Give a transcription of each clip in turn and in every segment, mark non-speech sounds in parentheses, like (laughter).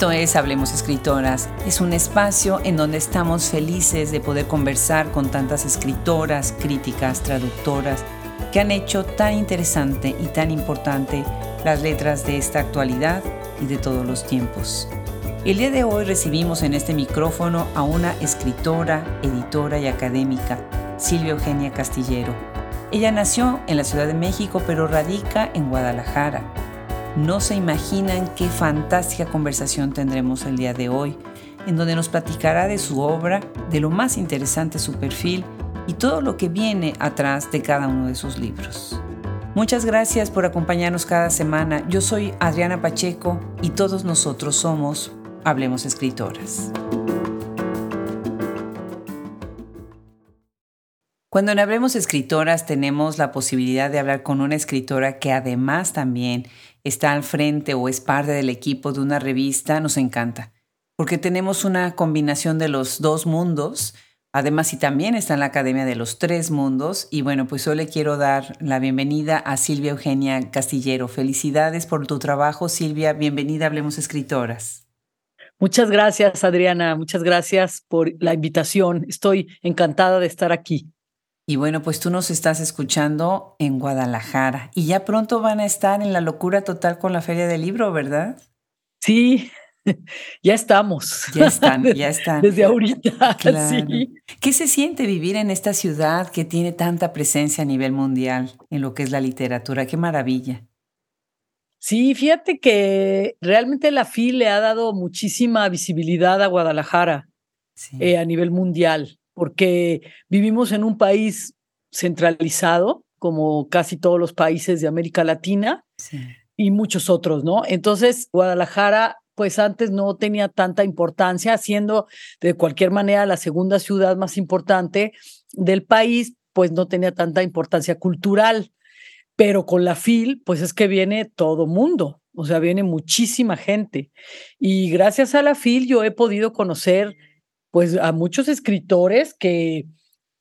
Esto es Hablemos Escritoras. Es un espacio en donde estamos felices de poder conversar con tantas escritoras, críticas, traductoras que han hecho tan interesante y tan importante las letras de esta actualidad y de todos los tiempos. El día de hoy recibimos en este micrófono a una escritora, editora y académica, Silvia Eugenia Castillero. Ella nació en la Ciudad de México pero radica en Guadalajara no se imaginan qué fantástica conversación tendremos el día de hoy, en donde nos platicará de su obra, de lo más interesante su perfil y todo lo que viene atrás de cada uno de sus libros. Muchas gracias por acompañarnos cada semana. Yo soy Adriana Pacheco y todos nosotros somos Hablemos Escritoras. Cuando en Hablemos Escritoras tenemos la posibilidad de hablar con una escritora que además también está al frente o es parte del equipo de una revista, nos encanta, porque tenemos una combinación de los dos mundos. Además, y también está en la Academia de los Tres Mundos. Y bueno, pues hoy le quiero dar la bienvenida a Silvia Eugenia Castillero. Felicidades por tu trabajo, Silvia. Bienvenida Hablemos Escritoras. Muchas gracias, Adriana. Muchas gracias por la invitación. Estoy encantada de estar aquí. Y bueno, pues tú nos estás escuchando en Guadalajara y ya pronto van a estar en la locura total con la Feria del Libro, ¿verdad? Sí, (laughs) ya estamos. Ya están, ya (laughs) están. Desde ahorita. (laughs) Sí. ¿Qué se siente vivir en esta ciudad que tiene tanta presencia a nivel mundial en lo que es la literatura? Qué maravilla. Sí, fíjate que realmente la FIL le ha dado muchísima visibilidad a Guadalajara eh, a nivel mundial porque vivimos en un país centralizado, como casi todos los países de América Latina y muchos otros, ¿no? Entonces, Guadalajara, pues antes no tenía tanta importancia, siendo de cualquier manera la segunda ciudad más importante del país, pues no tenía tanta importancia cultural. Pero con la FIL, pues es que viene todo mundo, o sea, viene muchísima gente. Y gracias a la FIL yo he podido conocer pues a muchos escritores que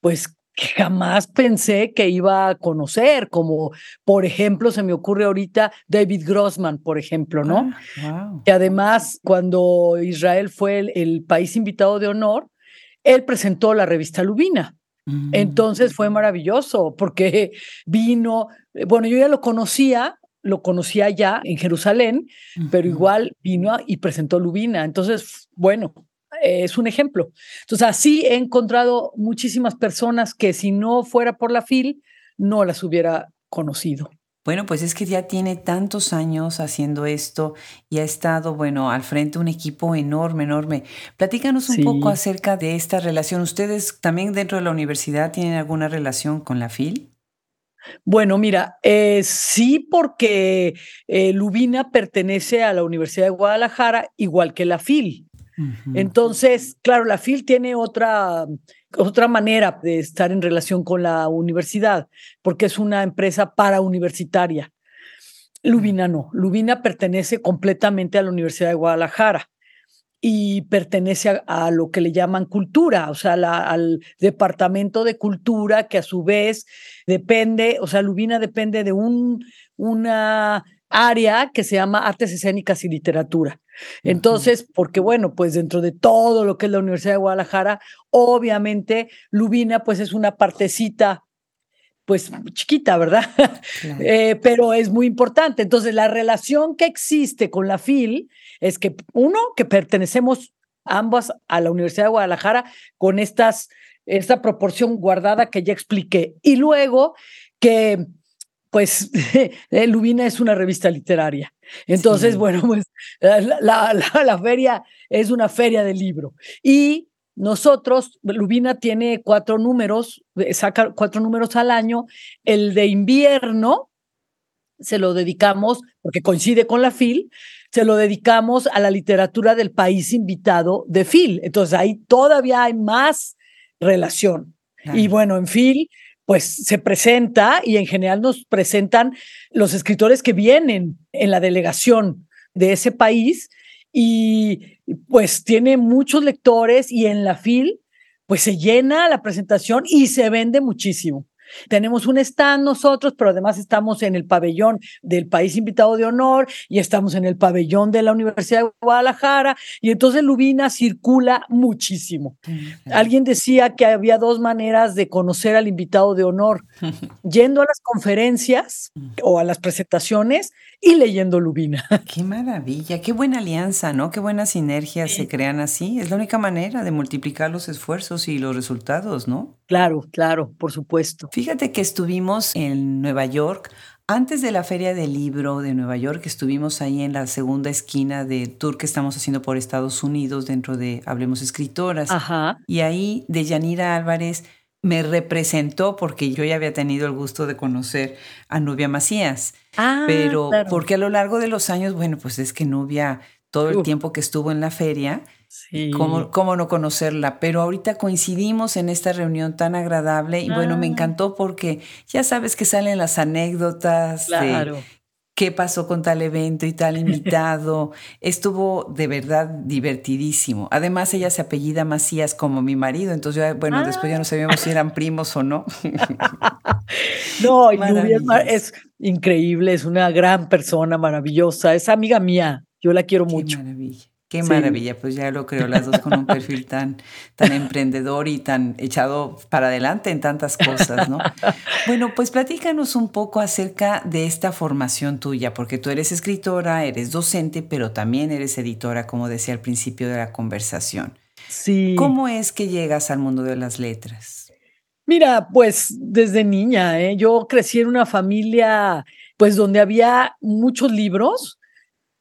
pues jamás pensé que iba a conocer, como por ejemplo se me ocurre ahorita David Grossman, por ejemplo, ¿no? Ah, que además cuando Israel fue el, país invitado de honor, él presentó la revista Lubina. Mm. Entonces fue maravilloso porque vino, bueno, yo ya lo conocía, lo conocía ya en Jerusalén, pero igual vino y presentó Lubina. Entonces, bueno, es un ejemplo. Entonces, así he encontrado muchísimas personas que si no fuera por la FIL, no las hubiera conocido. Bueno, pues es que ya tiene tantos años haciendo esto y ha estado, bueno, al frente un equipo enorme, enorme. Platícanos un poco acerca de esta relación. ¿Ustedes también dentro de la universidad tienen alguna relación con la FIL? Bueno, mira, eh, sí, porque eh, Lubina pertenece a la Universidad de Guadalajara, igual que la FIL. Entonces, claro, la FIL tiene otra, otra manera de estar en relación con la universidad, porque es una empresa parauniversitaria. Lubina no, Lubina pertenece completamente a la Universidad de Guadalajara y pertenece a, lo que le llaman cultura, o sea, al departamento de cultura que a su vez depende, o sea, Lubina depende de un, una área que se llama artes escénicas y literatura. Entonces, porque bueno, pues dentro de todo lo que es la Universidad de Guadalajara, obviamente Lubina pues es una partecita pues chiquita, ¿verdad? (laughs) Eh, pero es muy importante. Entonces, la relación que existe con la FIL es que, uno, que pertenecemos ambas a la Universidad de Guadalajara con estas, esta proporción guardada que ya expliqué. Y luego que pues (laughs) Lubina es una revista literaria. Entonces, bueno, pues la, feria es una feria de libro. Y nosotros, Lubina tiene cuatro números, saca cuatro números al año. El de invierno se lo dedicamos, porque coincide con la FIL, se lo dedicamos a la literatura del país invitado de FIL. Entonces ahí todavía hay más relación. Y bueno, en FIL pues se presenta y en general nos presentan los escritores que vienen en la delegación de ese país y pues tiene muchos lectores y en la FIL pues se llena la presentación y se vende muchísimo. Tenemos un stand nosotros, pero además estamos en el pabellón del país invitado de honor y estamos en el pabellón de la Universidad de Guadalajara y entonces Lubina circula muchísimo. Alguien decía que había dos maneras de conocer al invitado de honor, (laughs) yendo a las conferencias o a las presentaciones y leyendo Lubina. (laughs) Qué maravilla, qué buena alianza, ¿no? Qué buenas sinergias se crean así. Es la única manera de multiplicar los esfuerzos y los resultados, ¿no? Claro, claro, por supuesto. Fíjate que estuvimos en Nueva York. Antes de la Feria del Libro de Nueva York, estuvimos ahí en la segunda esquina del tour que estamos haciendo por Estados Unidos dentro de Hablemos Escritoras. Ajá. Y ahí de Yanira Álvarez me representó porque yo ya había tenido el gusto de conocer a Nubia Macías. Ah, pero claro. porque a lo largo de los años, bueno, pues es que Nubia, todo el tiempo que estuvo en la feria, Sí. ¿cómo, cómo no conocerla? Pero ahorita coincidimos en esta reunión tan agradable y bueno, me Ah. encantó porque ya sabes que salen las anécdotas Claro. de qué pasó con tal evento y tal invitado. (laughs) Estuvo de verdad divertidísimo. Además, ella se apellida Macías como mi marido, entonces, bueno, después ya Ah. no sabíamos si eran primos o no. (laughs) No, es increíble, es una gran persona, maravillosa, es amiga mía, yo la quiero Qué mucho. maravilla. Qué Sí. maravilla, pues ya lo creo, las dos con un perfil tan, tan emprendedor y tan echado para adelante en tantas cosas, ¿no? Bueno, pues platícanos un poco acerca de esta formación tuya, porque tú eres escritora, eres docente, pero también eres editora, como decía al principio de la conversación. Sí. ¿Cómo es que llegas al mundo de las letras? Mira, pues desde niña, ¿eh? yo crecí en una familia, pues donde había muchos libros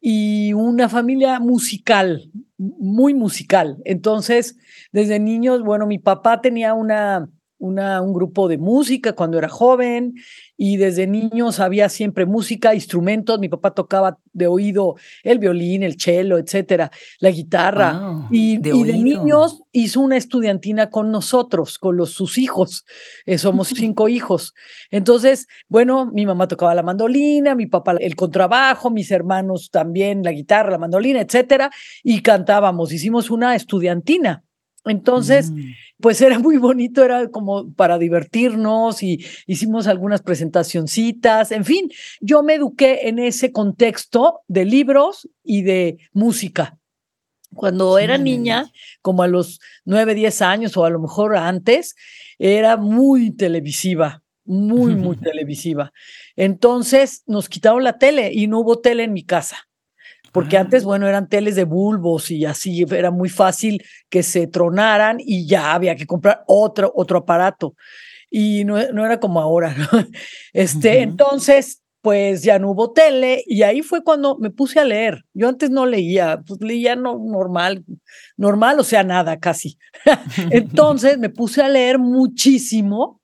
y una familia musical, muy musical. Entonces, desde niños, bueno, mi papá tenía una, una, un grupo de música cuando era joven y desde niños había siempre música, instrumentos. Mi papá tocaba de oído el violín, el cello, etcétera, la guitarra. Wow, y de y de niños hizo una estudiantina con nosotros, con los, sus hijos. Eh, somos cinco hijos. Entonces, bueno, mi mamá tocaba la mandolina, mi papá el contrabajo, mis hermanos también la guitarra, la mandolina, etcétera, y cantábamos. Hicimos una estudiantina. Entonces, Mm. pues era muy bonito, era como para divertirnos y hicimos algunas presentacioncitas, en fin, yo me eduqué en ese contexto de libros y de música. Cuando era niña, como a los nueve, diez años o a lo mejor antes, era muy televisiva, muy, muy (laughs) televisiva. Entonces nos quitaron la tele y no hubo tele en mi casa. Porque Ah. antes, bueno, eran teles de bulbos y así era muy fácil que se tronaran y ya había que comprar otro, otro aparato. Y no, no era como ahora. ¿no? (laughs) Este, entonces, pues ya no hubo tele y ahí fue cuando me puse a leer. Yo antes no leía, pues leía no, normal, normal, o sea, nada casi. (laughs) Entonces me puse a leer muchísimo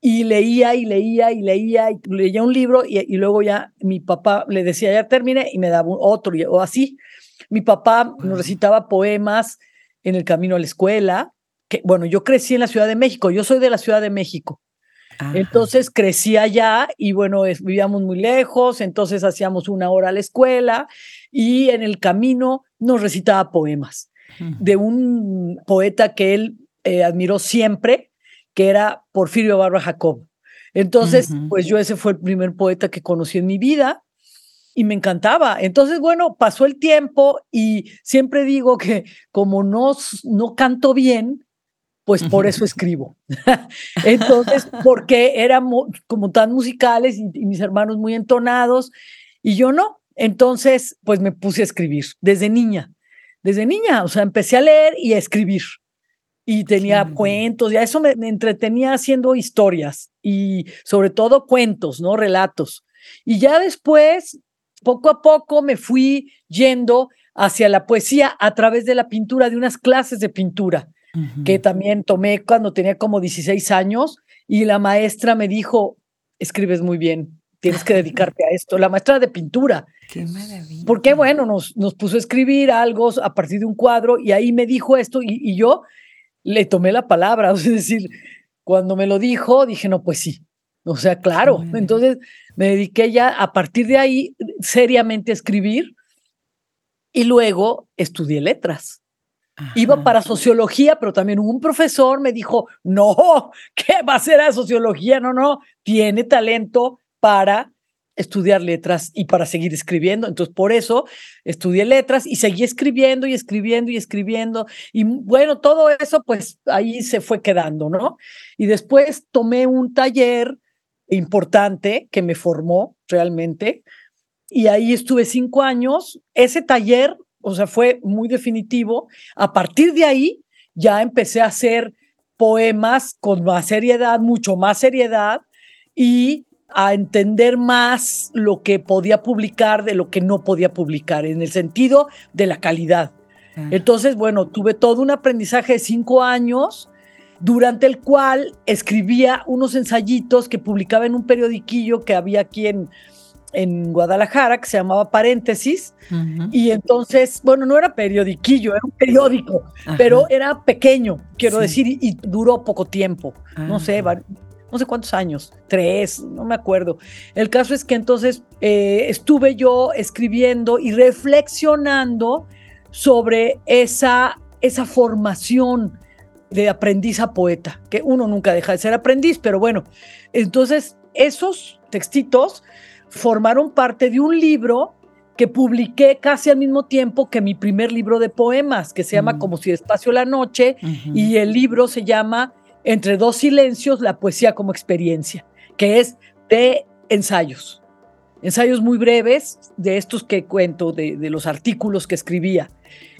y leía y leía y leía y leía un libro y, y luego ya mi papá le decía, ya terminé y me daba otro y- o así. Mi papá nos recitaba poemas en el camino a la escuela. Que, bueno, yo crecí en la Ciudad de México, yo soy de la Ciudad de México. Ajá. Entonces crecí allá y bueno, es- vivíamos muy lejos, entonces hacíamos una hora a la escuela y en el camino nos recitaba poemas de un poeta que él eh, admiró siempre, que era Porfirio Barba Jacob. Entonces, pues yo ese fue el primer poeta que conocí en mi vida y me encantaba. Entonces, bueno, pasó el tiempo y siempre digo que como no, no canto bien, pues por eso (laughs) escribo. (laughs) Entonces, porque éramos como tan musicales y, y mis hermanos muy entonados y yo no. Entonces, pues me puse a escribir desde niña, desde niña, o sea, empecé a leer y a escribir. Y tenía cuentos, ya eso me, me entretenía haciendo historias y sobre todo cuentos, ¿no? Relatos. Y ya después, poco a poco, me fui yendo hacia la poesía a través de la pintura, de unas clases de pintura que también tomé cuando tenía como 16 años y la maestra me dijo, escribes muy bien, tienes que dedicarte a esto, la maestra de pintura, Qué maravilla. porque bueno, nos, nos puso a escribir algo a partir de un cuadro y ahí me dijo esto y, y yo le tomé la palabra, (laughs) es decir, cuando me lo dijo, dije, no, pues sí, o sea, claro, entonces me dediqué ya a partir de ahí seriamente a escribir y luego estudié letras. Iba para sociología, pero también un profesor me dijo, no, (laughs) ¿qué va a ser a sociología? No, no, tiene talento para estudiar letras y para seguir escribiendo. Entonces, por eso estudié letras y seguí escribiendo y escribiendo y escribiendo. Y bueno, todo eso, pues ahí se fue quedando, ¿no? Y después tomé un taller importante que me formó realmente. Y ahí estuve cinco años. Ese taller, o sea, fue muy definitivo. A partir de ahí ya empecé a hacer poemas con más seriedad, mucho más seriedad y a entender más lo que podía publicar de lo que no podía publicar, en el sentido de la calidad. Entonces, bueno, tuve todo un aprendizaje de cinco años durante el cual escribía unos ensayitos que publicaba en un periodiquillo que había aquí en, en Guadalajara, que se llamaba Paréntesis, y entonces, bueno, no era periodiquillo, era un periódico, pero era pequeño, quiero decir, y, duró poco tiempo, no sé, ah. No sé cuántos años, tres, no me acuerdo. El caso es que entonces eh, estuve yo escribiendo y reflexionando sobre esa, esa formación de aprendiz a poeta, que uno nunca deja de ser aprendiz, pero bueno, entonces esos textitos formaron parte de un libro que publiqué casi al mismo tiempo que mi primer libro de poemas, que se llama mm. Como si espacio la noche, y el libro se llama Entre dos silencios, la poesía como experiencia, que es de ensayos, ensayos muy breves de estos que cuento, de, los artículos que escribía.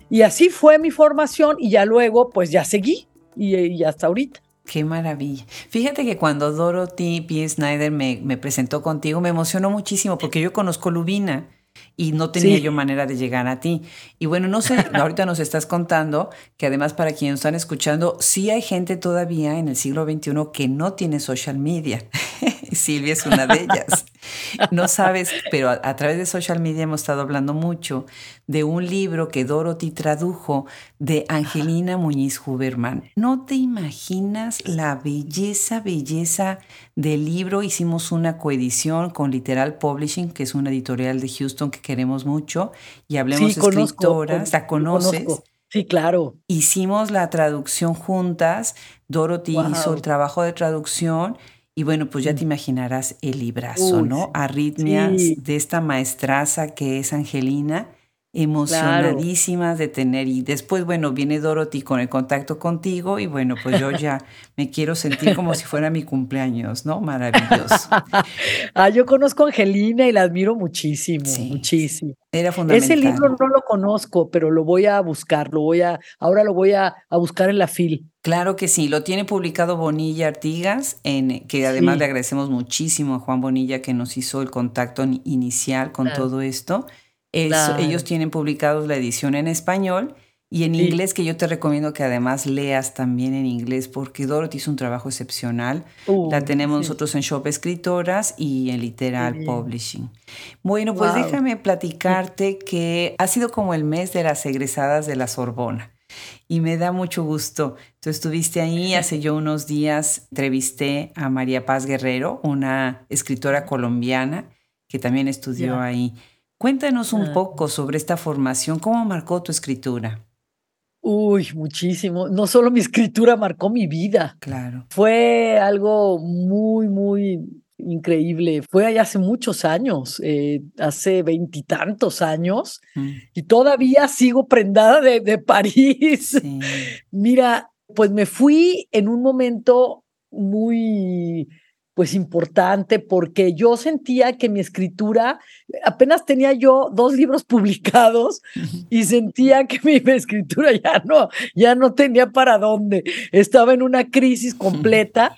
Y así fue mi formación y ya luego, pues ya seguí y, hasta ahorita. Qué maravilla. Fíjate que cuando Dorothy P. Snyder me, me, presentó contigo, me emocionó muchísimo porque yo conozco Lubina y no tenía yo manera de llegar a ti. Y bueno, no sé, (laughs) ahorita nos estás contando que además para quienes están escuchando, sí hay gente todavía en el siglo XXI que no tiene social media. Silvia es una de ellas. No sabes, pero a, través de social media hemos estado hablando mucho de un libro que Dorothy tradujo de Angelina Muñiz Huberman. No te imaginas la belleza, belleza del libro. Hicimos una coedición con Literal Publishing, que es una editorial de Houston que queremos mucho, y hablemos de escritoras. ¿La conoces? Sí, claro. Hicimos la traducción juntas. Dorothy hizo el trabajo de traducción y bueno, pues ya te imaginarás el librazo, ¿no? Arritmias de esta maestraza que es Angelina, emocionadísimas de tener. Y después, bueno, viene Dorothy con el contacto contigo y bueno, pues yo ya (laughs) me quiero sentir como si fuera mi cumpleaños, ¿no? Maravilloso. (laughs) ah, yo conozco a Angelina y la admiro muchísimo, muchísimo. Era fundamental. Ese libro no lo conozco, pero lo voy a buscar, lo voy a, ahora lo voy a, a buscar en la FIL. Claro que sí, lo tiene publicado Bonilla Artigas, en, que además le agradecemos muchísimo a Juan Bonilla que nos hizo el contacto inicial con todo esto. Ellos tienen publicados la edición en español y en inglés, que yo te recomiendo que además leas también en inglés, porque Dorothy hizo un trabajo excepcional. la tenemos nosotros en Shop Escritoras y en Literal Publishing. Bueno, pues déjame platicarte que ha sido como el mes de las egresadas de la Sorbona y me da mucho gusto. Tú estuviste ahí, (laughs) hace yo unos días entrevisté a María Paz Guerrero, una escritora colombiana que también estudió ahí. Cuéntanos un ah. poco sobre esta formación, ¿cómo marcó tu escritura? Uy, muchísimo. No solo mi escritura marcó mi vida. Claro. Fue algo muy, muy increíble. Fue allá hace muchos años, eh, hace veintitantos años, mm. y todavía sigo prendada de, de París. (laughs) Mira, pues me fui en un momento muy pues importante porque yo sentía que mi escritura, apenas tenía yo dos libros (laughs) publicados y sentía que mi, escritura ya no, ya no tenía para dónde. Estaba en una crisis completa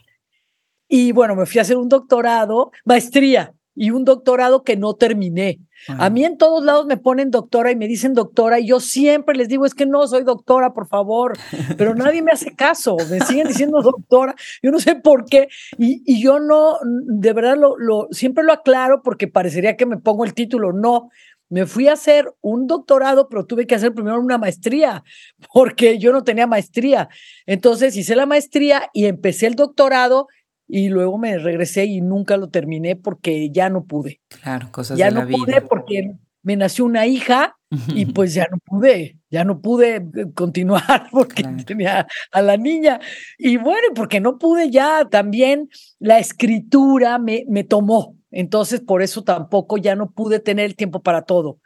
y bueno, me fui a hacer un doctorado, maestría y un doctorado que no terminé. A mí en todos lados me ponen doctora y me dicen doctora y yo siempre les digo, es que no soy doctora, por favor, (laughs) pero nadie me hace caso, me siguen diciendo (laughs) doctora, yo no sé por qué y, y yo no, de verdad, lo, lo, siempre lo aclaro porque parecería que me pongo el título, no. Me fui a hacer un doctorado, pero tuve que hacer primero una maestría, porque yo no tenía maestría. Entonces hice la maestría y empecé el doctorado y luego me regresé y nunca lo terminé porque ya no pude. Claro, cosas ya de la vida. Ya no pude porque me nació una hija (laughs) y pues ya no pude. ya no pude eh, continuar (laughs) porque tenía a la niña. Y bueno, porque no pude ya, también la escritura me, me tomó. Entonces, por eso tampoco ya no pude tener el tiempo para todo.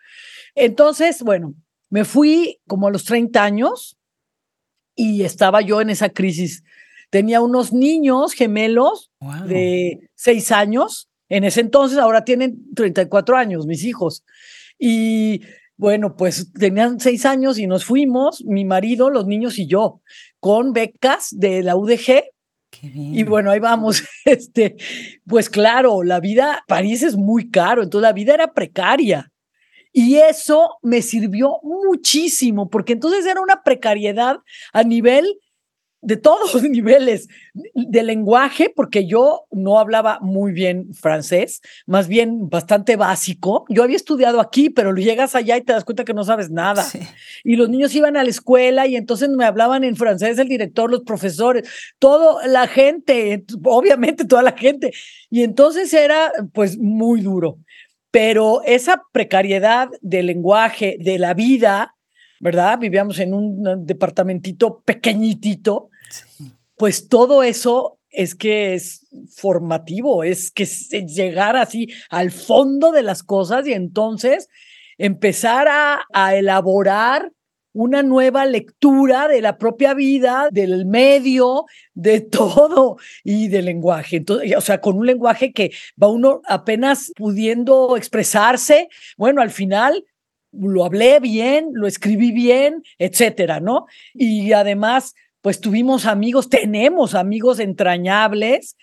Entonces, bueno, me fui como a los 30 años y estaba yo en esa crisis. Tenía unos niños gemelos de 6 años. En ese entonces, ahora tienen 34 años, mis hijos. Y bueno, pues tenían seis años y nos fuimos, mi marido, los niños y yo, con becas de la UDG. Y bueno, ahí vamos. (laughs) Este, pues claro, la vida, París es muy caro, entonces la vida era precaria. Y eso me sirvió muchísimo, porque entonces era una precariedad a nivel de todos los (laughs) niveles de lenguaje, porque yo no hablaba muy bien francés, más bien bastante básico. Yo había estudiado aquí, pero llegas allá y te das cuenta que no sabes nada. Y los niños iban a la escuela y entonces me hablaban en francés el director, los profesores, toda la gente, obviamente toda la gente. Y entonces era pues muy duro. Pero esa precariedad del lenguaje, de la vida, ¿verdad? Vivíamos en un departamentito pequeñitito pues todo eso es que es formativo, es que llegar así al fondo de las cosas y entonces empezar a, elaborar una nueva lectura de la propia vida, del medio, de (laughs) todo y del lenguaje. Entonces, o sea, con un lenguaje que va uno apenas pudiendo expresarse, bueno, al final lo hablé bien, lo escribí bien, etcétera, ¿no? Y además pues tuvimos amigos, tenemos amigos entrañables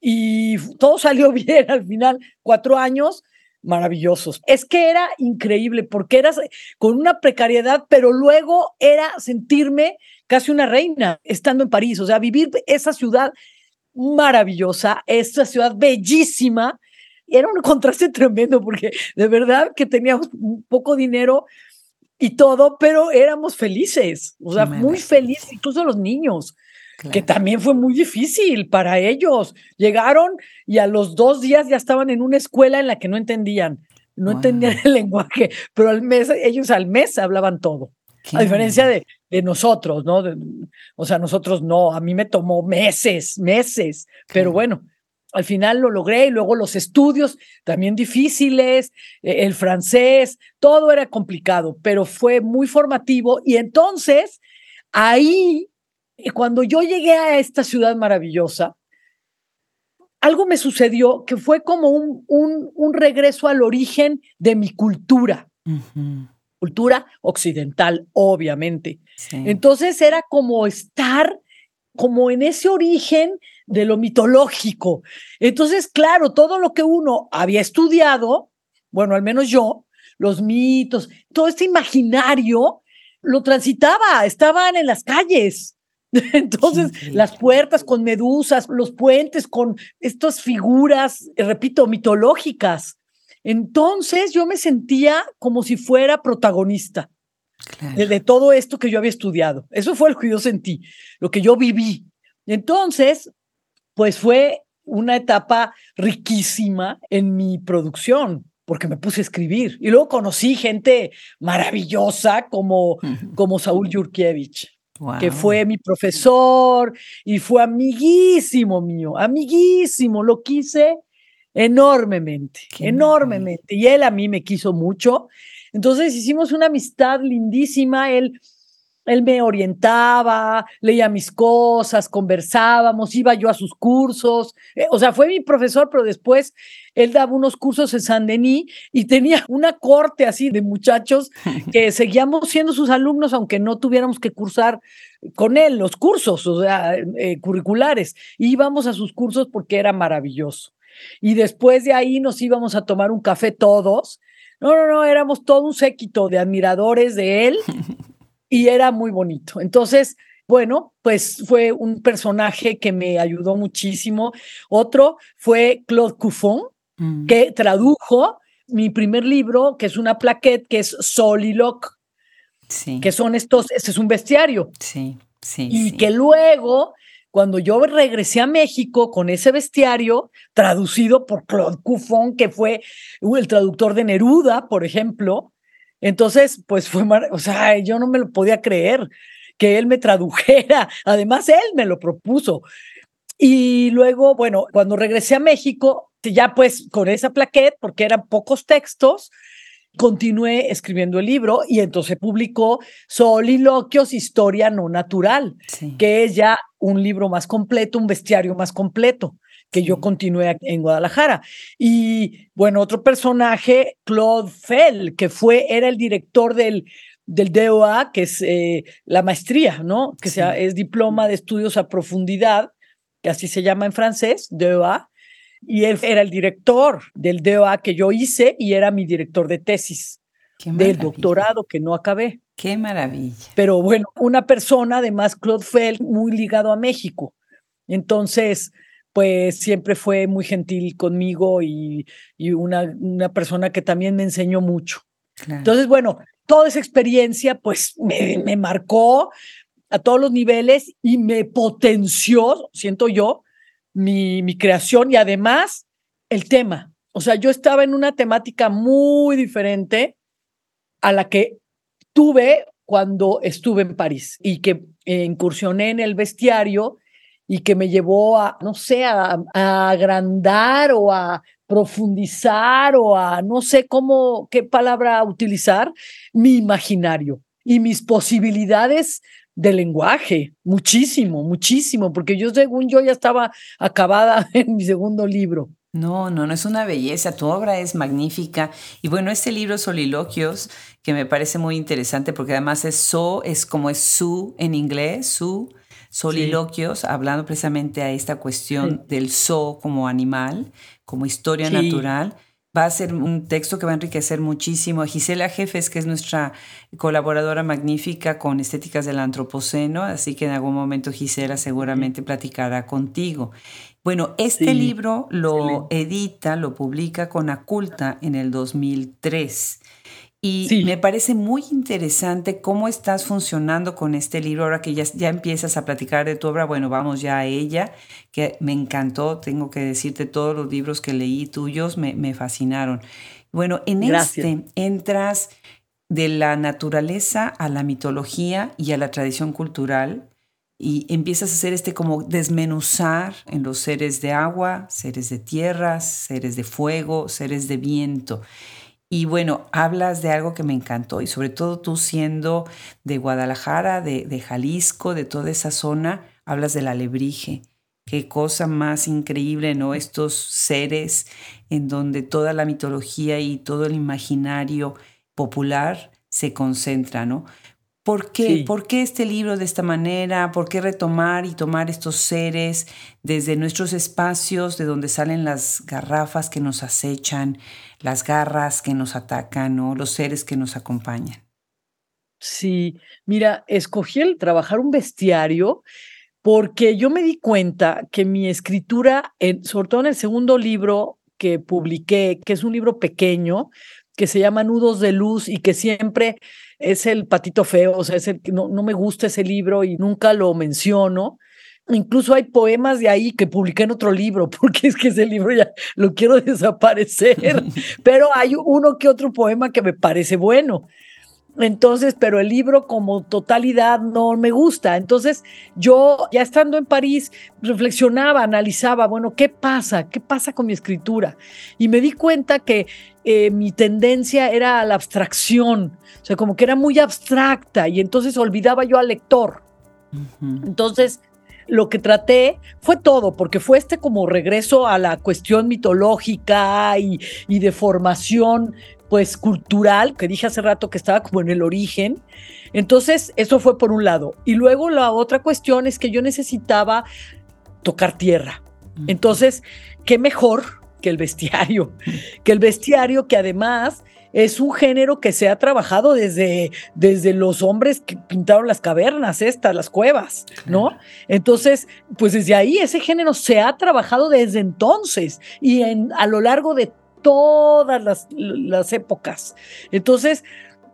y todo salió (laughs) bien al final, cuatro años maravillosos. Es que era increíble porque eras con una precariedad, pero luego era sentirme casi una reina estando en París, o sea, vivir esa ciudad maravillosa, esa ciudad bellísima. Era un contraste tremendo porque de verdad que teníamos poco dinero, y todo, pero éramos felices, o sea, muy felices, incluso los niños, que también fue muy difícil para ellos. Llegaron y a los dos días ya estaban en una escuela en la que no entendían, no entendían el (laughs) lenguaje, pero al mes, ellos al mes hablaban todo. a diferencia de, de, nosotros, ¿no? o sea, nosotros no, a mí me tomó meses, meses, pero bueno, al final lo logré y luego los estudios también difíciles, eh, el francés, todo era complicado, pero fue muy formativo y entonces ahí, eh, cuando yo llegué a esta ciudad maravillosa, algo me sucedió que fue como un, un, regreso al origen de mi cultura. Cultura occidental, obviamente. Entonces era como estar como en ese origen de lo mitológico. Entonces, claro, todo lo que uno había estudiado, bueno, al menos yo, los mitos, todo este imaginario, lo transitaba, estaban en las calles. (laughs) Entonces, las puertas con medusas, los puentes con estas figuras, eh, repito, mitológicas. Entonces, yo me sentía como si fuera protagonista de, de, todo esto que yo había estudiado. Eso fue lo que yo sentí, lo que yo viví. Entonces, pues fue una etapa riquísima en mi producción porque me puse a escribir. Y luego conocí gente maravillosa como, como Saúl Yurkiewicz, que fue mi profesor y fue amiguísimo mío, amiguísimo, lo quise enormemente, enormemente. Y él a mí me quiso mucho. Entonces hicimos una amistad lindísima. Él él me orientaba, leía mis cosas, conversábamos, iba yo a sus cursos. Eh, o sea, fue mi profesor, pero después él daba unos cursos en San Denis y tenía (laughs) una corte así de muchachos (laughs) que seguíamos siendo sus alumnos, aunque no tuviéramos que cursar con él los cursos, o sea, eh, curriculares. Íbamos a sus cursos porque era maravilloso. Y después de ahí nos íbamos a tomar un café todos. No, no, no, éramos todo un séquito de admiradores de él (laughs) y era muy bonito. Entonces, bueno, pues fue un personaje que me ayudó muchísimo. Otro fue Claude Cuffon, mm. que tradujo mi primer libro, que es una plaquette, que es Soliloq, sí. que son estos, este es un bestiario. Sí, sí. Y que luego, cuando yo regresé a México con ese bestiario, traducido por Claude Cuffon, que fue el traductor de Neruda, por ejemplo, Entonces, pues fue, o sea, yo no me lo podía creer que él me tradujera. (laughs) Además, él me lo propuso. Y luego, bueno, cuando regresé a México, ya pues con esa plaqueta, porque eran pocos textos, continué escribiendo el libro y entonces publicó Soliloquios, Historia No Natural, que es ya un libro más completo, un bestiario más completo que yo continué en Guadalajara. Y bueno, otro personaje, Claude Fell, que fue, era el director del, del DOA, que es eh, la maestría, ¿no? Que sea, es diploma de estudios a profundidad, que así se llama en francés, DOA. Y él era el director del DOA que yo hice y era mi director de tesis del doctorado que no acabé. Qué maravilla. Pero bueno, una persona, además, Claude Fell, muy ligado a México. Entonces, pues siempre fue muy gentil conmigo y, y una, una, persona que también me enseñó mucho. Entonces, bueno, toda esa experiencia pues me, me, marcó a todos los niveles y me potenció, siento yo, mi, mi creación y además el tema. O sea, yo estaba en una temática muy diferente a la que tuve cuando estuve en París y que incursioné en el bestiario y que me llevó a, no sé, a, agrandar o a profundizar o a no sé cómo, qué palabra utilizar, mi imaginario y mis posibilidades de lenguaje, muchísimo, muchísimo, porque yo según yo ya estaba acabada (laughs) en mi segundo libro. No, no, no es una belleza, tu obra es magnífica. Y bueno, este libro Soliloquios, que me parece muy interesante porque además es so, es como es su en inglés, su, soliloquios, hablando precisamente a esta cuestión del zoo como animal, como historia natural. Va a ser un texto que va a enriquecer muchísimo. Gisela Jefes, que es nuestra colaboradora magnífica con Estéticas del Antropoceno, así que en algún momento Gisela seguramente platicará contigo. Bueno, este libro lo edita, lo publica con Aculta en el 2003. Y me parece muy interesante cómo estás funcionando con este libro. Ahora que ya, ya empiezas a platicar de tu obra, bueno, vamos ya a ella, que me encantó. Tengo que decirte, todos los libros que leí tuyos me, me fascinaron. Bueno, en este entras de la naturaleza a la mitología y a la tradición cultural y empiezas a hacer este como desmenuzar en los seres de agua, seres de tierra, seres de fuego, seres de viento. Y bueno, hablas de algo que me encantó y sobre todo tú siendo de Guadalajara, de, Jalisco, de toda esa zona, hablas del alebrije. Qué cosa más increíble, ¿no? Estos seres en donde toda la mitología y todo el imaginario popular se concentra, ¿no? ¿Por qué? ¿Por qué este libro de esta manera? ¿Por qué retomar y tomar estos seres desde nuestros espacios, de donde salen las garrafas que nos acechan, las garras que nos atacan o los seres que nos acompañan? Sí, mira, escogí el trabajar un bestiario porque yo me di cuenta que mi escritura, sobre todo en el segundo libro que publiqué, que es un libro pequeño, que se llama Nudos de Luz y que siempre es el patito feo, o sea, es el, no, no me gusta ese libro y nunca lo menciono. Incluso hay poemas de ahí que publiqué en otro libro, (laughs) porque es que ese libro ya lo quiero desaparecer, (laughs) pero hay uno que otro poema que me parece bueno. Entonces, pero el libro como totalidad no me gusta. Entonces, yo ya estando en París, reflexionaba, analizaba, bueno, ¿qué pasa? ¿Qué pasa con mi escritura? Y me di cuenta que eh, mi tendencia era a la abstracción, o sea, como que era muy abstracta y entonces olvidaba yo al lector. Entonces, lo que traté fue todo, porque fue este como regreso a la cuestión mitológica y, y de formación pues cultural, que dije hace rato que estaba como en el origen. Entonces, eso fue por un lado. Y luego la otra cuestión es que yo necesitaba tocar tierra. Entonces, ¿qué mejor que el bestiario? Que el bestiario que además es un género que se ha trabajado desde, desde los hombres que pintaron las cavernas, estas, las cuevas, ¿no? Entonces, pues desde ahí ese género se ha trabajado desde entonces y en, a lo largo de todas las, épocas. Entonces,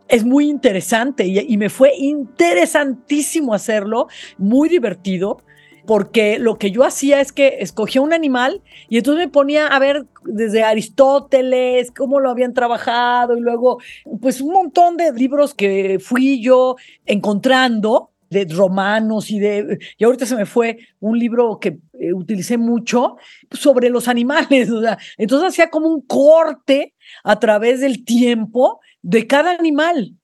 es muy interesante y, me fue interesantísimo hacerlo, muy divertido. Porque lo que yo hacía es que escogía un animal y entonces me ponía a ver desde Aristóteles, cómo lo habían trabajado y luego pues un montón de libros que fui yo encontrando de romanos y de, y ahorita se me fue un libro que eh, utilicé mucho sobre los animales, (laughs) entonces hacía como un corte a través del tiempo de cada animal,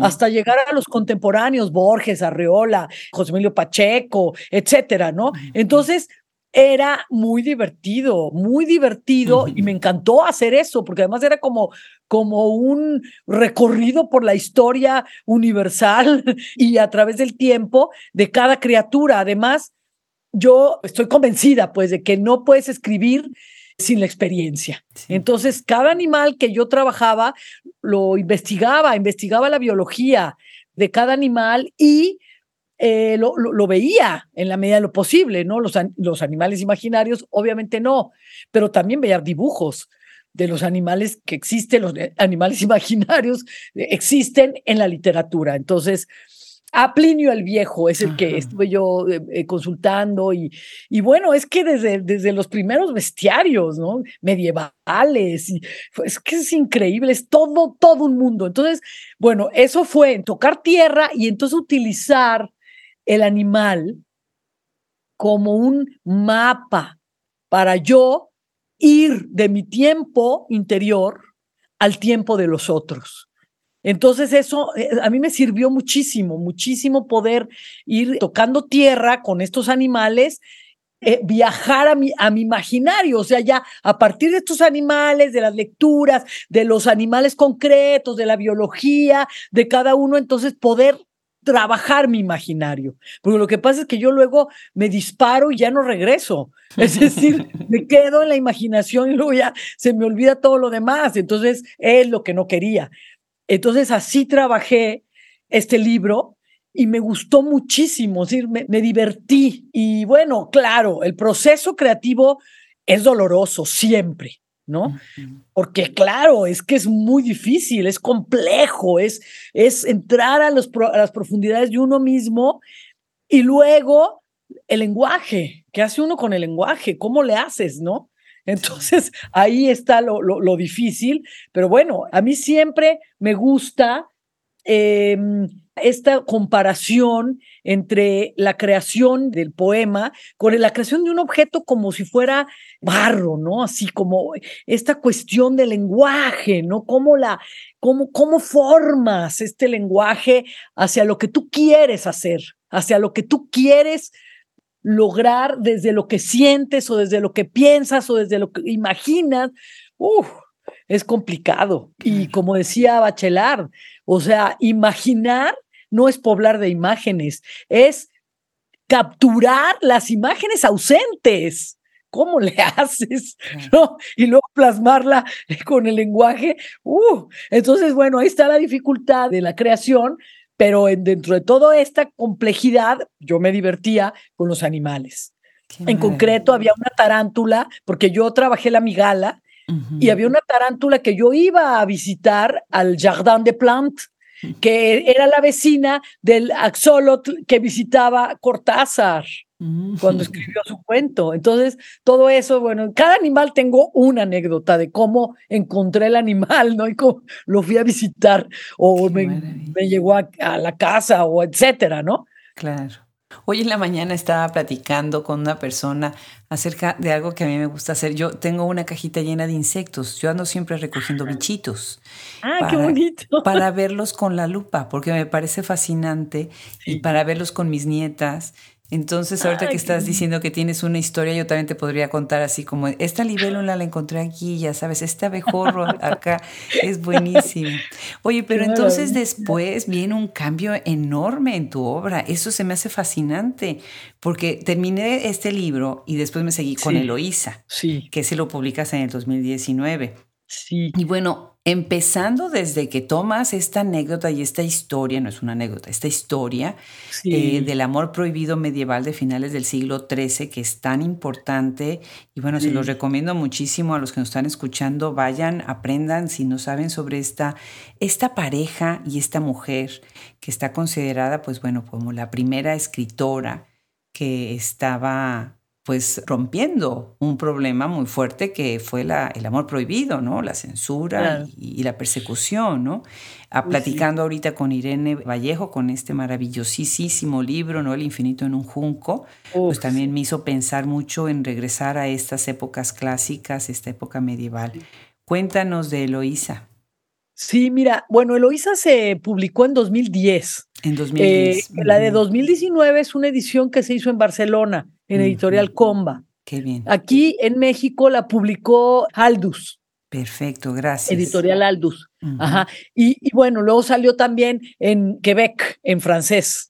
hasta llegar a los contemporáneos, Borges, Arreola, José Emilio Pacheco, etcétera, ¿no? Entonces, era muy divertido, muy divertido y me encantó hacer eso, porque además era como, como un recorrido por la historia universal (laughs) y a través del tiempo de cada criatura. Además, yo estoy convencida, pues, de que no puedes escribir sin la experiencia. Entonces, cada animal que yo trabajaba lo investigaba, investigaba la biología de cada animal y eh, lo, lo, veía en la medida de lo posible, ¿no? Los, los animales imaginarios, obviamente no, pero también veía dibujos de los animales que existen, los animales (laughs) imaginarios eh, existen en la literatura. Entonces, a Plinio el Viejo es el que estuve yo eh, consultando y, y, bueno, es que desde, desde los primeros bestiarios, ¿no? Medievales, y, es que es increíble, es todo, todo un mundo. Entonces, bueno, eso fue en tocar tierra y entonces utilizar el animal como un mapa para yo ir de mi tiempo interior al tiempo de los otros. Entonces eso eh, a mí me sirvió muchísimo, muchísimo poder ir tocando tierra con estos animales, eh, viajar a mi, a mi imaginario, o sea, ya a partir de estos animales, de las lecturas, de los animales concretos, de la biología, de cada uno, entonces poder trabajar mi imaginario, porque lo que pasa es que yo luego me disparo y ya no regreso, (laughs) es decir, me quedo en la imaginación y luego ya se me olvida todo lo demás, entonces es lo que no quería. Entonces así trabajé este libro y me gustó muchísimo, es decir, me, me divertí y bueno, claro, el proceso creativo es doloroso siempre, ¿no? Porque claro, es que es muy difícil, es complejo, es, es entrar a, los, a las profundidades de uno mismo y luego el lenguaje, ¿qué hace uno con el lenguaje? ¿Cómo le haces, no? Entonces (laughs) ahí está lo, lo, difícil, pero bueno, a mí siempre me gusta eh, esta comparación entre la creación del poema con la creación de un objeto como si fuera barro, ¿no? Así como esta cuestión del lenguaje, ¿no? Cómo la, cómo, cómo formas este lenguaje hacia lo que tú quieres hacer, hacia lo que tú quieres lograr desde lo que sientes o desde lo que piensas o desde lo que imaginas. Uf, es complicado. Y como decía Bachelard, o sea, imaginar no es poblar de imágenes, es capturar las imágenes ausentes. ¿Cómo le (laughs) haces? ¿No? Y luego plasmarla con el lenguaje. Uh, entonces, bueno, ahí está la dificultad de la creación, pero dentro de toda esta complejidad, yo me divertía con los animales. en concreto, había una tarántula, porque yo trabajé la migala, y había una tarántula que yo iba a visitar al Jardin de Plantes que era la vecina del axolotl que visitaba Cortázar cuando escribió su cuento. Entonces, todo eso, bueno, en cada animal tengo una anécdota de cómo encontré el animal, ¿no? Y cómo lo fui a visitar o me, me, llegó a, a, la casa o etcétera, ¿no? Claro. Hoy en la mañana estaba platicando con una persona acerca de algo que a mí me gusta hacer. Yo tengo una cajita llena de insectos. Yo ando siempre recogiendo bichitos. Ah, qué bonito. (laughs) Para verlos con la lupa, porque me parece fascinante y para verlos con mis nietas. Entonces, ahorita que estás diciendo que tienes una historia, yo también te podría contar así como, esta libélula la encontré aquí, ya sabes, este abejorro acá es buenísimo. Oye, pero entonces después viene un cambio enorme en tu obra. Eso se me hace fascinante, porque terminé este libro y después me seguí con Eloísa, sí. que se lo publicas en el 2019. Sí. Y bueno, empezando desde que tomas esta anécdota y esta historia, no es una anécdota, esta historia eh, del amor prohibido medieval de finales del siglo XIII, que es tan importante, y bueno, se los recomiendo muchísimo a los que nos están escuchando, vayan, aprendan si no saben sobre esta, esta pareja y esta mujer que está considerada, pues bueno, como la primera escritora que estaba pues rompiendo un problema muy fuerte que fue la, el amor prohibido, ¿no? La censura y, la persecución, ¿no? A, platicando ahorita con Irene Vallejo, con este maravillosísimo libro, ¿no? El infinito en un junco, pues también me hizo pensar mucho en regresar a estas épocas clásicas, esta época medieval. Cuéntanos de Eloísa. Sí, mira, bueno, Eloísa se publicó en 2010. En 2010. Eh, la de 2019 es una edición que se hizo en Barcelona en Editorial Comba. Qué bien. Aquí en México la publicó Aldus. Perfecto, gracias. Editorial Aldus. Ajá. Y, bueno, luego salió también en Quebec, en francés.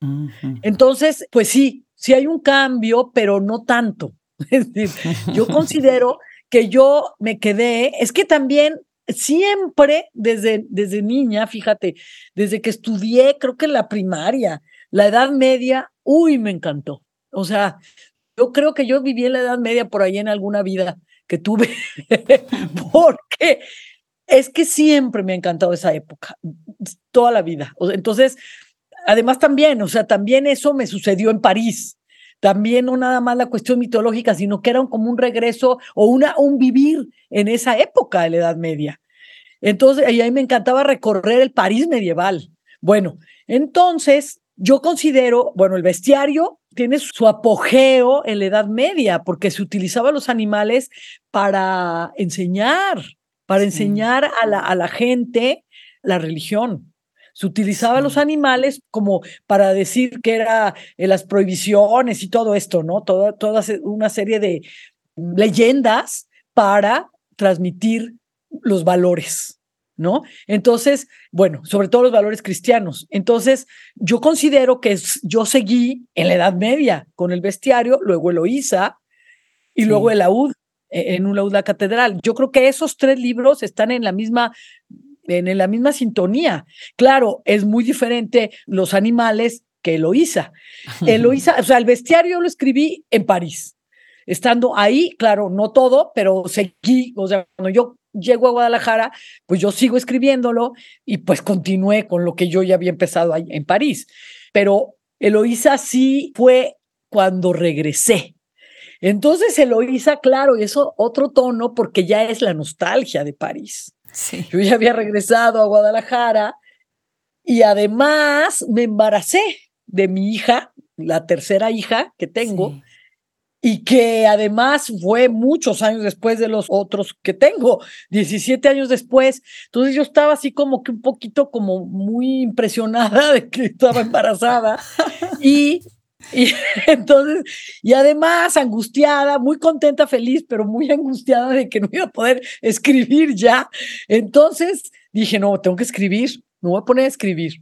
Entonces, pues sí, sí hay un cambio, pero no tanto. (laughs) Es decir, yo (laughs) considero que yo me quedé, es que también siempre desde, desde niña, fíjate, desde que estudié, creo que en la primaria, la edad media, uy, me encantó. O sea, yo creo que yo viví en la Edad Media por ahí en alguna vida que tuve, (laughs) porque es que siempre me ha encantado esa época, toda la vida. Entonces, además también, o sea, también eso me sucedió en París. También no nada más la cuestión mitológica, sino que era como un regreso o una, un vivir en esa época de la Edad Media. Entonces, a mí me encantaba recorrer el París medieval. Bueno, entonces yo considero, bueno, el bestiario tiene su apogeo en la Edad Media, porque se utilizaba los animales para enseñar, para enseñar a la, a la, gente la religión. Se utilizaba los animales como para decir que era eh, las prohibiciones y todo esto, ¿no? Toda, toda una serie de leyendas para transmitir los valores. ¿No? Entonces, bueno, sobre todo los valores cristianos. Entonces, yo considero que yo seguí en la Edad Media con el bestiario, luego Eloísa y luego el laúd, e, en un laúd la catedral. Yo creo que esos tres libros están en la misma en la misma sintonía. Claro, es muy diferente los animales que Eloísa. (laughs) Eloísa, o sea, el bestiario lo escribí en París. Estando ahí, claro, no todo, pero seguí, o sea, cuando yo llego a Guadalajara, pues yo sigo escribiéndolo y pues continué con lo que yo ya había empezado ahí en París. Pero Eloísa sí fue cuando regresé. Entonces Eloísa, claro, y eso otro tono porque ya es la nostalgia de París. Sí. Yo ya había regresado a Guadalajara y además me embaracé de mi hija, la tercera hija que tengo, y que además fue muchos años después de los otros que tengo, 17 años después. Entonces yo estaba así como que un poquito como muy impresionada (laughs) de que estaba embarazada (laughs) y, y (laughs) entonces, y además angustiada, muy contenta, feliz, pero muy angustiada de que no iba a poder escribir ya. Entonces dije, no, tengo que escribir, me voy a poner a escribir.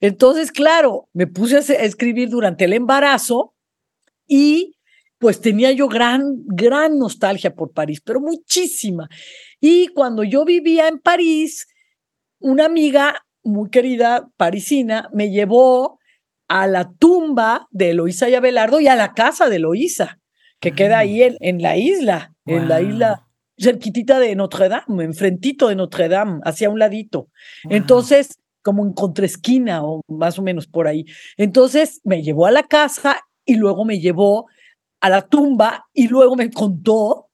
Entonces, claro, me puse a escribir durante el embarazo y pues tenía yo gran, gran nostalgia por París, pero muchísima. Y cuando yo vivía en París, una amiga muy querida parisina me llevó a la tumba de Eloísa y Abelardo y a la casa de Eloísa, que queda ahí en, la isla, en la isla cerquitita de Notre Dame, enfrentito de Notre Dame, hacia un ladito. Entonces, como en contraesquina o más o menos por ahí. Entonces me llevó a la casa y luego me llevó a la tumba y luego me contó,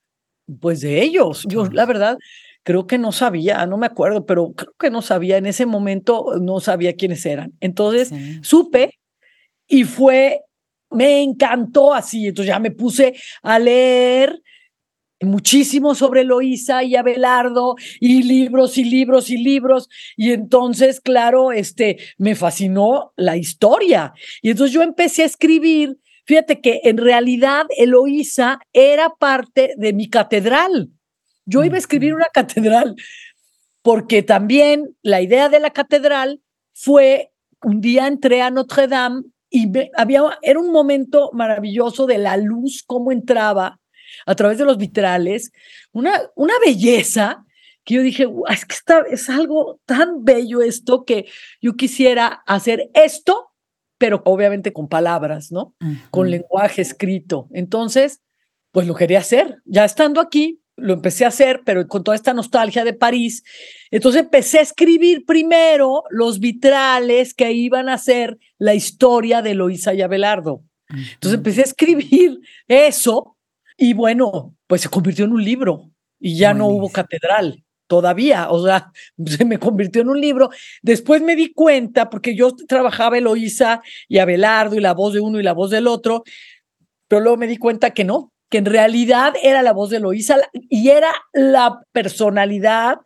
pues, de ellos. Yo, la verdad, creo que no sabía, no me acuerdo, pero creo que no sabía, en ese momento no sabía quiénes eran. Entonces, supe y fue, me encantó así. Entonces ya me puse a leer muchísimo sobre Loísa y Abelardo y libros y libros y libros y entonces claro este me fascinó la historia y entonces yo empecé a escribir Fíjate que en realidad Eloísa era parte de mi catedral. Yo iba a escribir una catedral porque también la idea de la catedral fue, un día entré a Notre Dame y había, era un momento maravilloso de la luz, cómo entraba a través de los vitrales, una, una belleza que yo dije, es que está, es algo tan bello esto que yo quisiera hacer esto pero obviamente con palabras, ¿no? Con lenguaje escrito. Entonces, pues lo quería hacer. Ya estando aquí, lo empecé a hacer, pero con toda esta nostalgia de París. Entonces empecé a escribir primero los vitrales que iban a ser la historia de Loisa y Abelardo. Entonces empecé a escribir eso y bueno, pues se convirtió en un libro y ya no hubo catedral todavía, o sea, (laughs) se me convirtió en un libro. Después me di cuenta, porque yo trabajaba Eloísa y Abelardo y la voz de uno y la voz del otro, pero luego me di cuenta que no, que en realidad era la voz de Eloísa y era la personalidad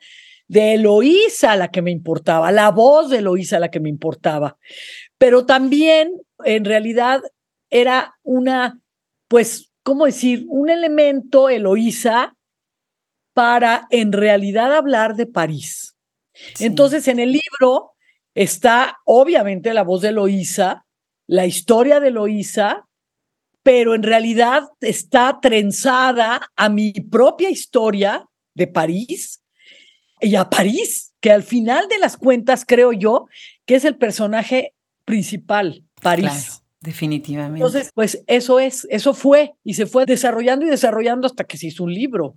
de Eloísa la que me importaba, la voz de Eloísa la que me importaba. Pero también, en realidad, era una, pues, ¿cómo decir? Un elemento, Eloísa, para en realidad hablar de París. Entonces, en el libro está obviamente la voz de Eloísa, la historia de Eloísa, pero en realidad está trenzada a mi propia historia de París y a París, que al final de las cuentas creo yo que es el personaje principal, París. definitivamente. Entonces, pues eso es, eso fue y se fue desarrollando y desarrollando hasta que se hizo un libro.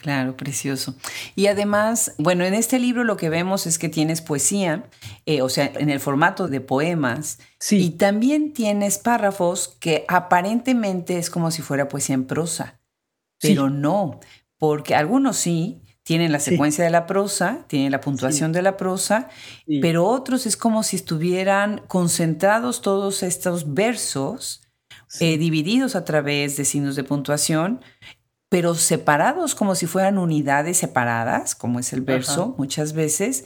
Claro, precioso. Y además, bueno, en este libro lo que vemos es que tienes poesía, eh, o sea, en el formato de poemas, sí. y también tienes párrafos que aparentemente es como si fuera poesía en prosa, pero no, porque algunos sí, tienen la secuencia de la prosa, tienen la puntuación de la prosa, pero otros es como si estuvieran concentrados todos estos versos eh, divididos a través de signos de puntuación pero separados como si fueran unidades separadas, como es el verso muchas veces,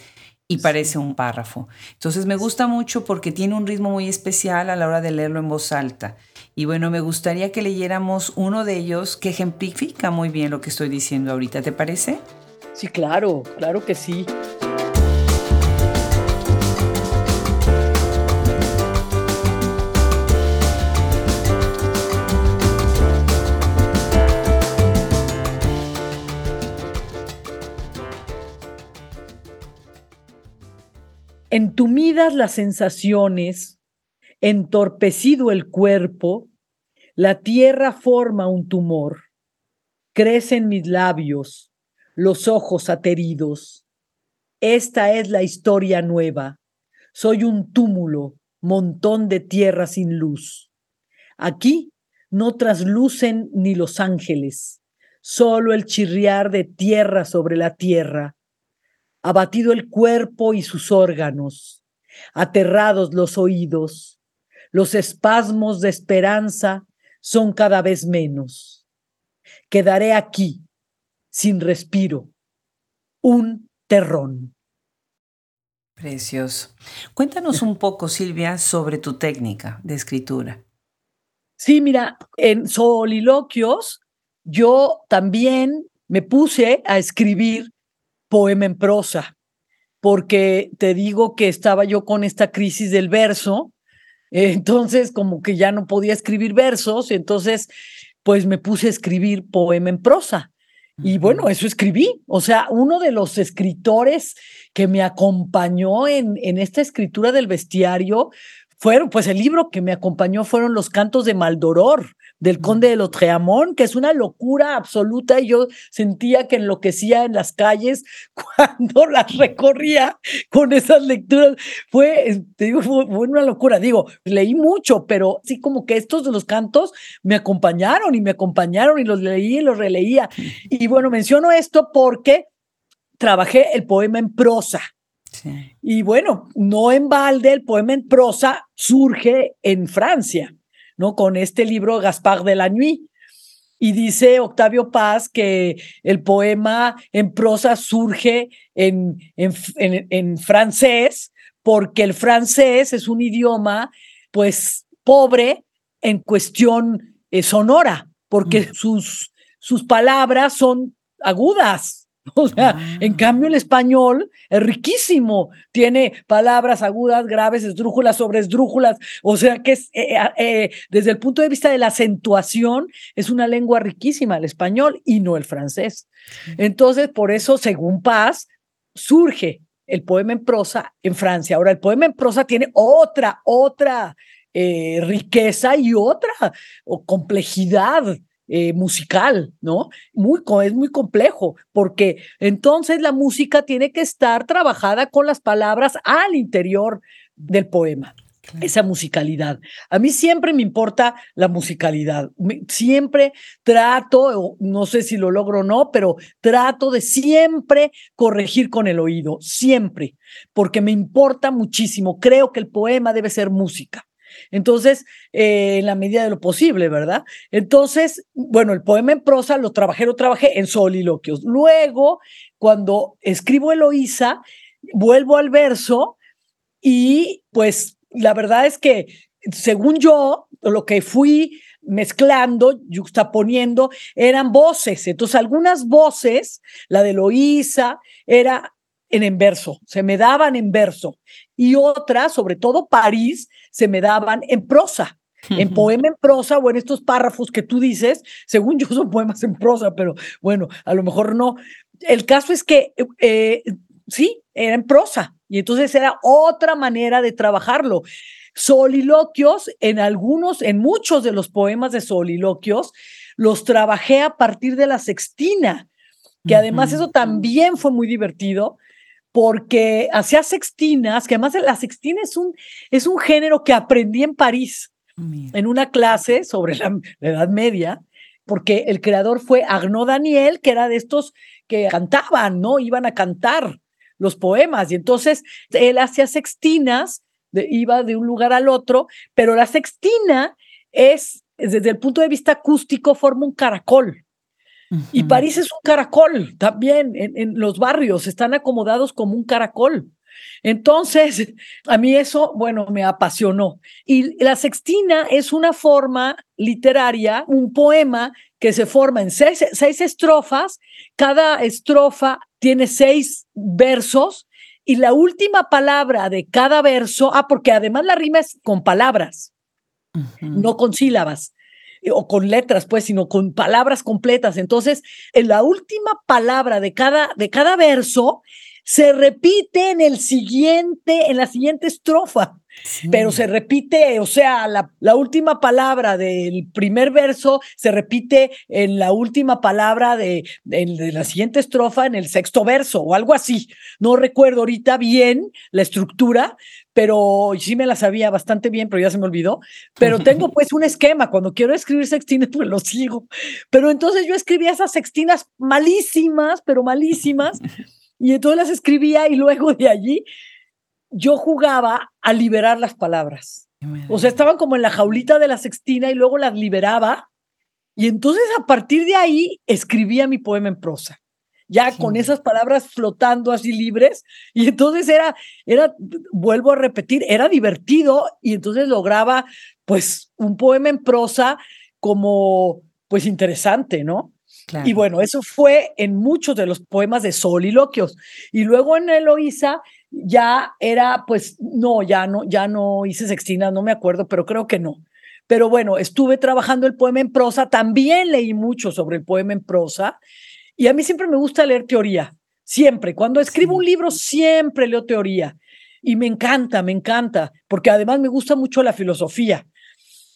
y parece un párrafo. Entonces me gusta mucho porque tiene un ritmo muy especial a la hora de leerlo en voz alta. Y bueno, me gustaría que leyéramos uno de ellos que ejemplifica muy bien lo que estoy diciendo ahorita, ¿te parece? Sí, claro, claro que sí. Entumidas las sensaciones, entorpecido el cuerpo, la tierra forma un tumor. Crecen mis labios, los ojos ateridos. Esta es la historia nueva. Soy un túmulo, montón de tierra sin luz. Aquí no traslucen ni los ángeles, solo el chirriar de tierra sobre la tierra, abatido el cuerpo y sus órganos, aterrados los oídos, los espasmos de esperanza son cada vez menos. Quedaré aquí, sin respiro, un terrón. Precioso. Cuéntanos un poco, Silvia, sobre tu técnica de escritura. Sí, mira, en soliloquios yo también me puse a escribir poema en prosa, porque te digo que estaba yo con esta crisis del verso, entonces como que ya no podía escribir versos, entonces pues me puse a escribir poema en prosa. Y bueno, eso escribí. O sea, uno de los escritores que me acompañó en, en esta escritura del bestiario fueron, pues el libro que me acompañó fueron los cantos de Maldoror, del conde de Lotreamón, que es una locura absoluta y yo sentía que enloquecía en las calles (laughs) cuando las recorría con esas lecturas. Fue, te digo, fue, una locura. Digo, leí mucho, pero sí como que estos de los cantos me acompañaron y me acompañaron y los leí y los releía. Y bueno, menciono esto porque trabajé el poema en prosa. Y bueno, no en balde, el poema en prosa surge en Francia. ¿No? Con este libro Gaspard de la Nuit. Y dice Octavio Paz que el poema en prosa surge en, en, francés, porque el francés es un idioma, pues, pobre en cuestión eh, sonora, porque mm. sus, sus palabras son agudas, (laughs) O sea, en ah. cambio el español es riquísimo, tiene palabras agudas, graves, esdrújulas sobre esdrújulas, o sea que es, eh, eh, eh, desde el punto de vista de la acentuación es una lengua riquísima el español y no el francés. Entonces, por eso, según Paz, surge el poema en prosa en Francia. Ahora, el poema en prosa tiene otra, otra riqueza y otra complejidad eh, musical, ¿no? Muy, es muy complejo, porque entonces la música tiene que estar trabajada con las palabras al interior del poema. esa musicalidad. A mí siempre me importa la musicalidad. Siempre trato, no sé si lo logro o no, pero trato de siempre corregir con el oído, siempre, porque me importa muchísimo. Creo que el poema debe ser música. Entonces, eh, en la medida de lo posible, ¿verdad? Entonces, bueno, el poema en prosa lo trabajé, trabajé en soliloquios. Luego, cuando escribo Eloísa, vuelvo al verso y pues la verdad es que, según yo, lo que fui mezclando, juxtaponiendo, eran voces. Entonces, algunas voces, la de Loísa, era en verso, se me daban en verso. Y otras, sobre todo París, se me daban en prosa. En poema en prosa o en estos párrafos que tú dices, según yo son poemas en prosa, pero bueno, a lo mejor no. El caso es que eh, sí, era en prosa. Y entonces era otra manera de trabajarlo. Soliloquios, en algunos, en muchos de los poemas de soliloquios, los trabajé a partir de la sextina, que además eso también fue muy divertido, porque hacía sextinas, que además la sextina es un, es un género que aprendí en París, en una clase sobre la, la Edad Media, porque el creador fue Arnaud Daniel, que era de estos que cantaban, ¿no? Iban a cantar los poemas. Y entonces él hacía sextinas, iba de un lugar al otro, pero la sextina es, desde el punto de vista acústico, forma un caracol. Y París es un caracol también, en, en, los barrios están acomodados como un caracol. Entonces, a mí eso, bueno, me apasionó. Y la sextina es una forma literaria, un poema que se forma en seis, seis estrofas, cada estrofa tiene seis versos y la última palabra de cada verso, ah, porque además la rima es con palabras, no con sílabas o con letras, pues, sino con palabras completas. Entonces, en la última palabra de cada, de cada verso se repite en el siguiente, en la siguiente estrofa. Pero se repite, o sea, la, la, última palabra del primer verso se repite en la última palabra de, de, la siguiente estrofa en el sexto verso o algo así. No recuerdo ahorita bien la estructura, pero sí me la sabía bastante bien, pero ya se me olvidó. Pero (laughs) tengo pues un esquema, cuando quiero escribir sextinas, pues lo sigo. Pero entonces yo escribía esas sextinas malísimas, pero malísimas, y entonces las escribía y luego de allí yo jugaba a liberar las palabras. O sea, estaban como en la jaulita de la sextina y luego las liberaba. Y entonces a partir de ahí escribía mi poema en prosa, ya con esas palabras flotando así libres. Y entonces era, era, vuelvo a repetir, era divertido y entonces lograba pues un poema en prosa como pues interesante, ¿no? Y bueno, eso fue en muchos de los poemas de soliloquios. Y luego en Eloísa ya era, pues, no, ya no, ya no hice sextina, no me acuerdo, pero creo que no. Pero bueno, estuve trabajando el poema en prosa, también leí mucho sobre el poema en prosa, y a mí siempre me gusta leer teoría, siempre. Cuando escribo un libro, siempre leo teoría. Y me encanta, me encanta, porque además me gusta mucho la filosofía.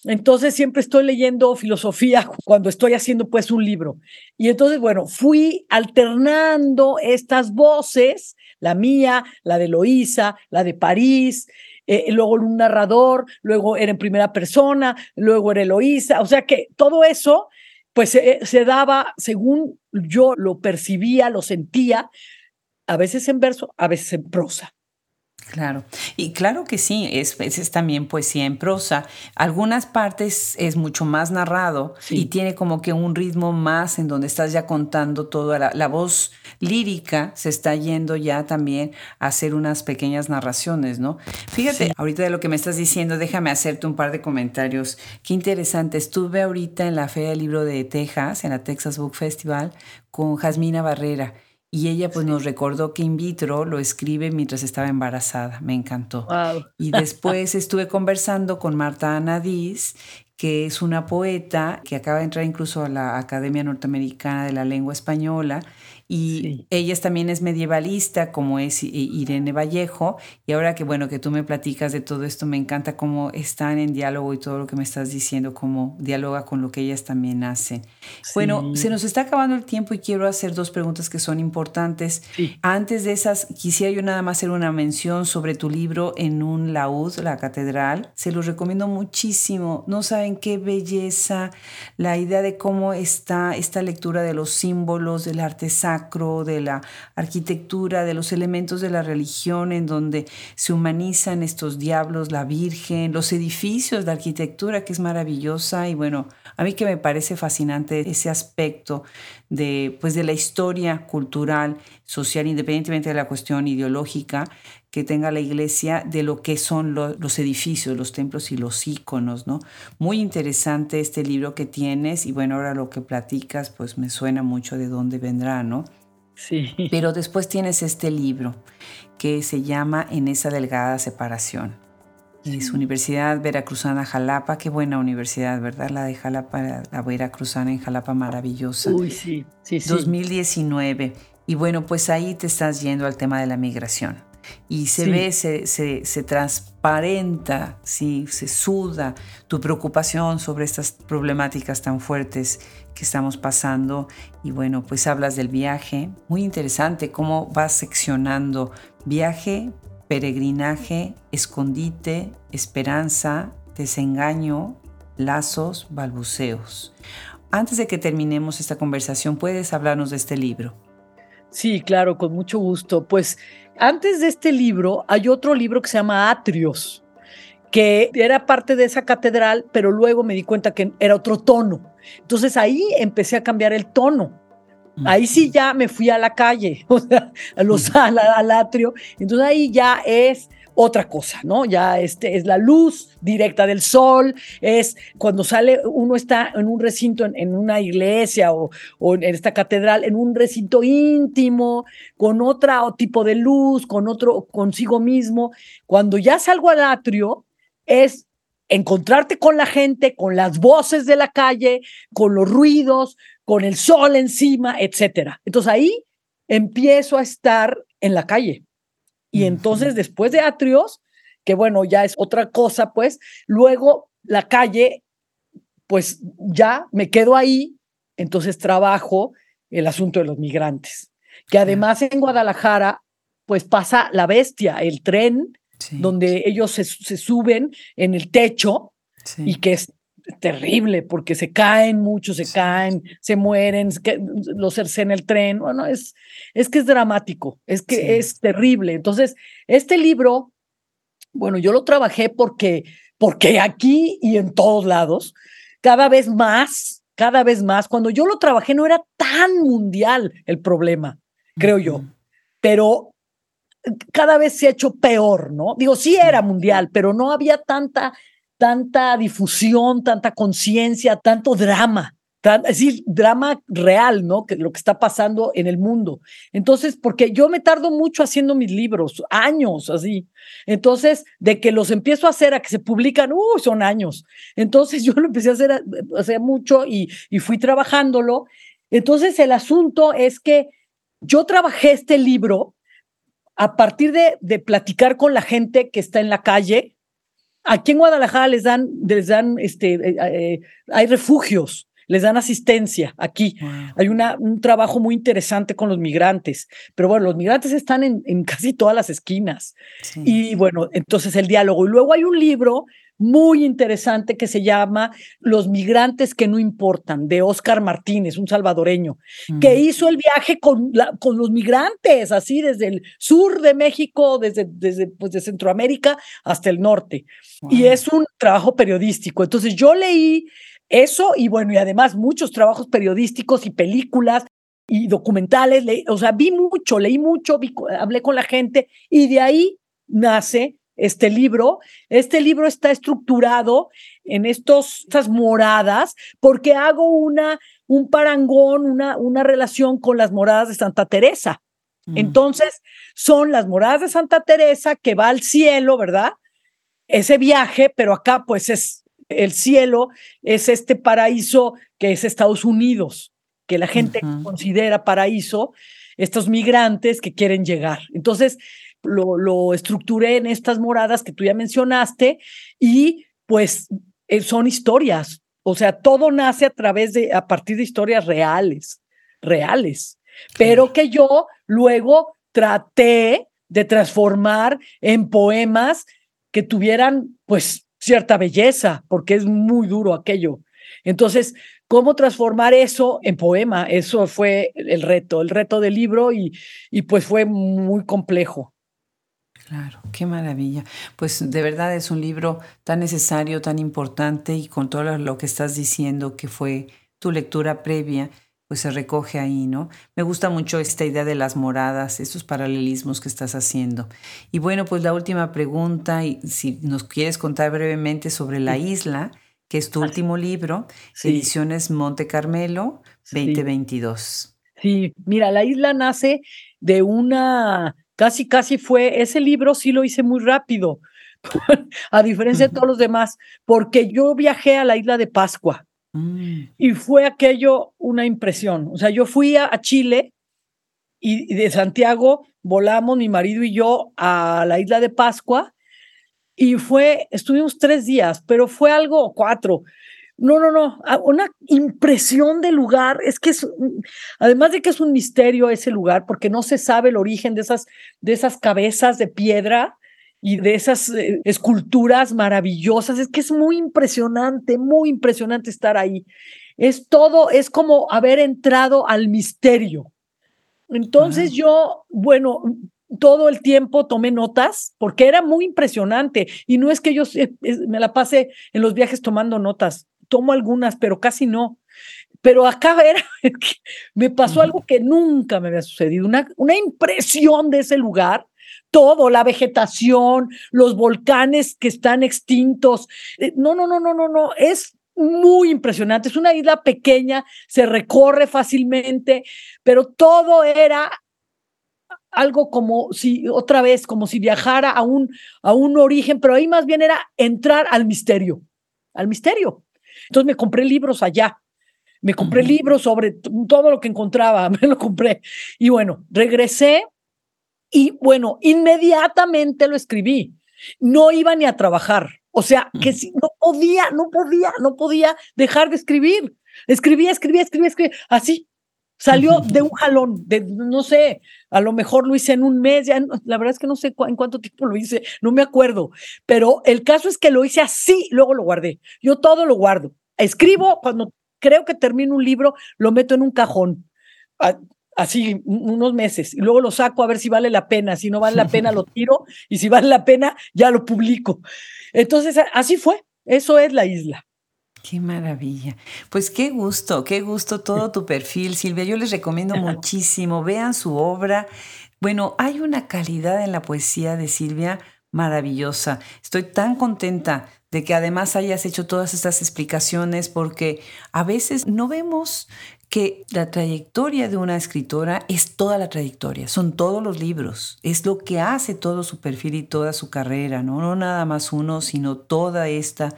Entonces siempre estoy leyendo filosofía (laughs) cuando estoy haciendo pues un libro. Y entonces, bueno, fui alternando estas voces, la mía, la de Loísa, la de París, eh, luego un narrador, luego era en primera persona, luego era Eloísa, o sea que todo eso pues se daba según yo lo percibía, lo sentía, a veces en verso, a veces en prosa. Claro, y claro que sí, es, es, también poesía en prosa. Algunas partes es mucho más narrado y tiene como que un ritmo más en donde estás ya contando todo. La, la, voz lírica se está yendo ya también a hacer unas pequeñas narraciones, ¿no? Fíjate, ahorita de lo que me estás diciendo, déjame hacerte un par de comentarios. Qué interesante. Estuve ahorita en la Feria del Libro de Texas, en la Texas Book Festival, con Jasmina Barrera y ella pues nos recordó que in vitro lo escribe mientras estaba embarazada. Me encantó. Y después estuve conversando con Marta Anadís, que es una poeta que acaba de entrar incluso a la Academia Norteamericana de la Lengua Española Y ella también es medievalista, como es Irene Vallejo. Y ahora que, bueno, que tú me platicas de todo esto, me encanta cómo están en diálogo y todo lo que me estás diciendo, cómo dialoga con lo que ellas también hacen. Bueno, se nos está acabando el tiempo y quiero hacer dos preguntas que son importantes. Antes de esas, quisiera yo nada más hacer una mención sobre tu libro En un laúd, la catedral. Se los recomiendo muchísimo. No saben qué belleza, la idea de cómo está esta lectura de los símbolos, del arte de la arquitectura, de los elementos de la religión, en donde se humanizan estos diablos, la Virgen, los edificios, de arquitectura que es maravillosa. Y bueno, a mí que me parece fascinante ese aspecto de, pues, de la historia cultural, social, independientemente de la cuestión ideológica que tenga la iglesia, de lo que son los edificios, los templos y los íconos, ¿no? Muy interesante este libro que tienes y bueno, ahora lo que platicas, pues me suena mucho de dónde vendrá, ¿no? Sí. Pero después tienes este libro que se llama En esa delgada separación. Es Universidad Veracruzana Jalapa, qué buena universidad, ¿verdad? La de Jalapa, la Veracruzana en Jalapa, maravillosa. Uy, sí, sí, sí. 2019. Y bueno, pues ahí te estás yendo al tema de la migración. Y se ve, se, se, transparenta, ¿sí? se suda tu preocupación sobre estas problemáticas tan fuertes que estamos pasando. Y bueno, pues hablas del viaje. Muy interesante cómo vas seccionando viaje peregrinaje, escondite, esperanza, desengaño, lazos, balbuceos. Antes de que terminemos esta conversación, ¿puedes hablarnos de este libro? Sí, claro, con mucho gusto. Pues antes de este libro hay otro libro que se llama Atrios, que era parte de esa catedral, pero luego me di cuenta que era otro tono. Entonces ahí empecé a cambiar el tono Ahí sí ya me fui a la calle, (laughs) o sea, a los, al, atrio. Entonces ahí ya es otra cosa, ¿no? Ya este es la luz directa del sol, es cuando sale, uno está en un recinto, en, una iglesia o, en esta catedral, en un recinto íntimo, con otro tipo de luz, con otro, consigo mismo. Cuando ya salgo al atrio, es encontrarte con la gente, con las voces de la calle, con los ruidos, con el sol encima, etcétera. Entonces ahí empiezo a estar en la calle. Y entonces después de atrios, que bueno, ya es otra cosa, pues, luego la calle, pues ya me quedo ahí, entonces trabajo el asunto de los migrantes, que además en Guadalajara, pues pasa la bestia, el tren, donde ellos se, suben en el techo y que es terrible porque se caen muchos, se caen, se mueren, los cercen el tren. Bueno, es, es que es dramático, es que es terrible. Entonces, este libro, bueno, yo lo trabajé porque, porque aquí y en todos lados, cada vez más, cada vez más, cuando yo lo trabajé no era tan mundial el problema, creo yo, pero cada vez se ha hecho peor, ¿no? Digo, sí era mundial, pero no había tanta tanta difusión, tanta conciencia, tanto drama, es decir, drama real, ¿no? Que lo que está pasando en el mundo. Entonces, porque yo me tardo mucho haciendo mis libros, años así. Entonces, de que los empiezo a hacer a que se publican, uh, son años. Entonces, (laughs) yo lo empecé a hacer hace mucho y, y fui trabajándolo. Entonces, el asunto es que yo trabajé este libro a partir de, de platicar con la gente que está en la calle, Aquí en Guadalajara les dan, les dan, este, eh, eh, hay refugios, les dan asistencia aquí. Hay una, un trabajo muy interesante con los migrantes, pero bueno, los migrantes están en, en casi todas las esquinas. Y bueno, entonces el diálogo. Y luego hay un libro muy interesante que se llama Los migrantes que no importan, de Oscar Martínez, un salvadoreño, que hizo el viaje con, con los migrantes, así desde el sur de México, desde, desde pues, de Centroamérica hasta el norte. Y es un trabajo periodístico. Entonces yo leí eso y bueno, y además muchos trabajos periodísticos y películas y documentales, o sea, vi mucho, leí mucho, hablé con la gente y de ahí nace este libro. Este libro está estructurado en estos, estas moradas porque hago una, un parangón, una, una relación con las moradas de Santa Teresa. Mm. Entonces, son las moradas de Santa Teresa que va al cielo, ¿verdad? Ese viaje, pero acá pues es el cielo, es este paraíso que es Estados Unidos. que la gente considera paraíso, estos migrantes que quieren llegar. Entonces, lo, lo, estructuré en estas moradas que tú ya mencionaste y pues eh, son historias. O sea, todo nace a través de, a partir de historias reales, reales, pero que yo luego traté de transformar en poemas que tuvieran pues cierta belleza, porque es muy duro aquello. Entonces, ¿cómo transformar eso en poema? Eso fue el reto, el reto del libro y, y pues fue muy complejo. Claro, qué maravilla. Pues de verdad es un libro tan necesario, tan importante y con todo lo que estás diciendo que fue tu lectura previa, pues se recoge ahí, ¿no? Me gusta mucho esta idea de las moradas, estos paralelismos que estás haciendo. Y bueno, pues la última pregunta, y si nos quieres contar brevemente sobre La Isla, que es tu último libro, Ediciones Monte Carmelo, 2022. Sí, mira, La Isla nace de una, casi, casi fue, ese libro sí lo hice muy rápido, (laughs) a diferencia de todos los demás, porque yo viajé a la isla de Pascua Mm. Y fue aquello una impresión. O sea, yo fui a, Chile y, de Santiago volamos mi marido y yo a la isla de Pascua y fue, estuvimos tres días, pero fue algo, cuatro. No, no, no, una impresión del lugar. Es que es, además de que es un misterio ese lugar, porque no se sabe el origen de esas, de esas cabezas de piedra y de esas eh, esculturas maravillosas. Es que es muy impresionante, muy impresionante estar ahí. Es todo, es como haber entrado al misterio. Entonces yo, bueno, todo el tiempo tomé notas porque era muy impresionante y no es que yo me la pase en los viajes tomando notas, tomo algunas, pero casi no. Pero acá (laughs) era, me pasó algo que nunca me había sucedido, una, una impresión de ese lugar todo, la vegetación, los volcanes que están extintos. Eh, no, no, no, no, no, no, es muy impresionante. Es una isla pequeña, se recorre fácilmente, pero todo era algo como si, otra vez, como si viajara a un, a un origen, pero ahí más bien era entrar al misterio, al misterio. Entonces me compré libros allá. Me compré libros sobre todo lo que encontraba, (laughs) me lo compré. Y bueno, regresé y bueno, inmediatamente lo escribí. No iba ni a trabajar. O sea, que si no podía, no podía, no podía dejar de escribir. Escribía, escribía, escribía, escribía. Así. Salió de un jalón, de no sé, a lo mejor lo hice en un mes, ya, la verdad es que no sé en cuánto tiempo lo hice, no me acuerdo, pero el caso es que lo hice así, luego lo guardé. Yo todo lo guardo. Escribo cuando creo que termino un libro, lo meto en un cajón. Así unos meses y luego lo saco a ver si vale la pena, si no vale la pena lo tiro y si vale la pena ya lo publico. Entonces, así fue, eso es la isla. Qué maravilla. Pues qué gusto, qué gusto todo tu perfil, Silvia. Yo les recomiendo (laughs) muchísimo, vean su obra. Bueno, hay una calidad en la poesía de Silvia maravillosa. Estoy tan contenta de que además hayas hecho todas estas explicaciones porque a veces no vemos que la trayectoria de una escritora es toda la trayectoria, son todos los libros, es lo que hace todo su perfil y toda su carrera, no, no nada más uno, sino toda esta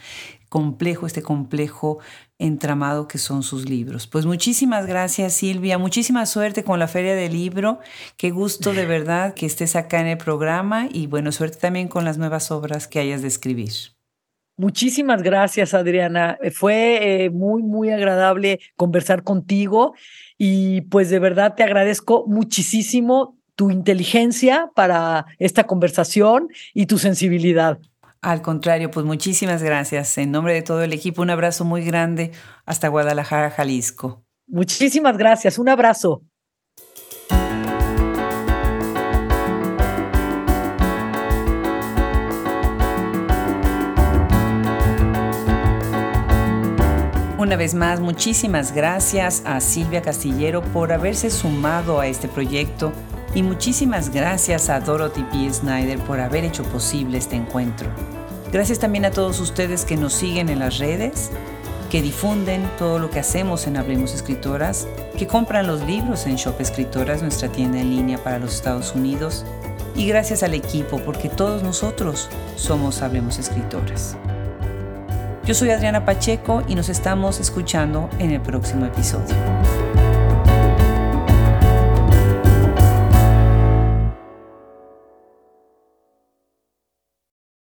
complejo, este complejo entramado que son sus libros. Pues muchísimas gracias Silvia, muchísima suerte con la Feria del Libro, qué gusto de verdad que estés acá en el programa y bueno, suerte también con las nuevas obras que hayas de escribir. Muchísimas gracias, Adriana. Eh, fue eh, muy, muy agradable conversar contigo y pues de verdad te agradezco muchísimo tu inteligencia para esta conversación y tu sensibilidad. Al contrario, pues muchísimas gracias. En nombre de todo el equipo, un abrazo muy grande hasta Guadalajara, Jalisco. Muchísimas gracias. Un abrazo. Una vez más, muchísimas gracias a Silvia Castillero por haberse sumado a este proyecto y muchísimas gracias a Dorothy P. Snyder por haber hecho posible este encuentro. Gracias también a todos ustedes que nos siguen en las redes, que difunden todo lo que hacemos en Hablemos Escritoras, que compran los libros en Shop Escritoras, nuestra tienda en línea para los Estados Unidos, y gracias al equipo porque todos nosotros somos Hablemos Escritoras. Yo soy Adriana Pacheco y nos estamos escuchando en el próximo episodio.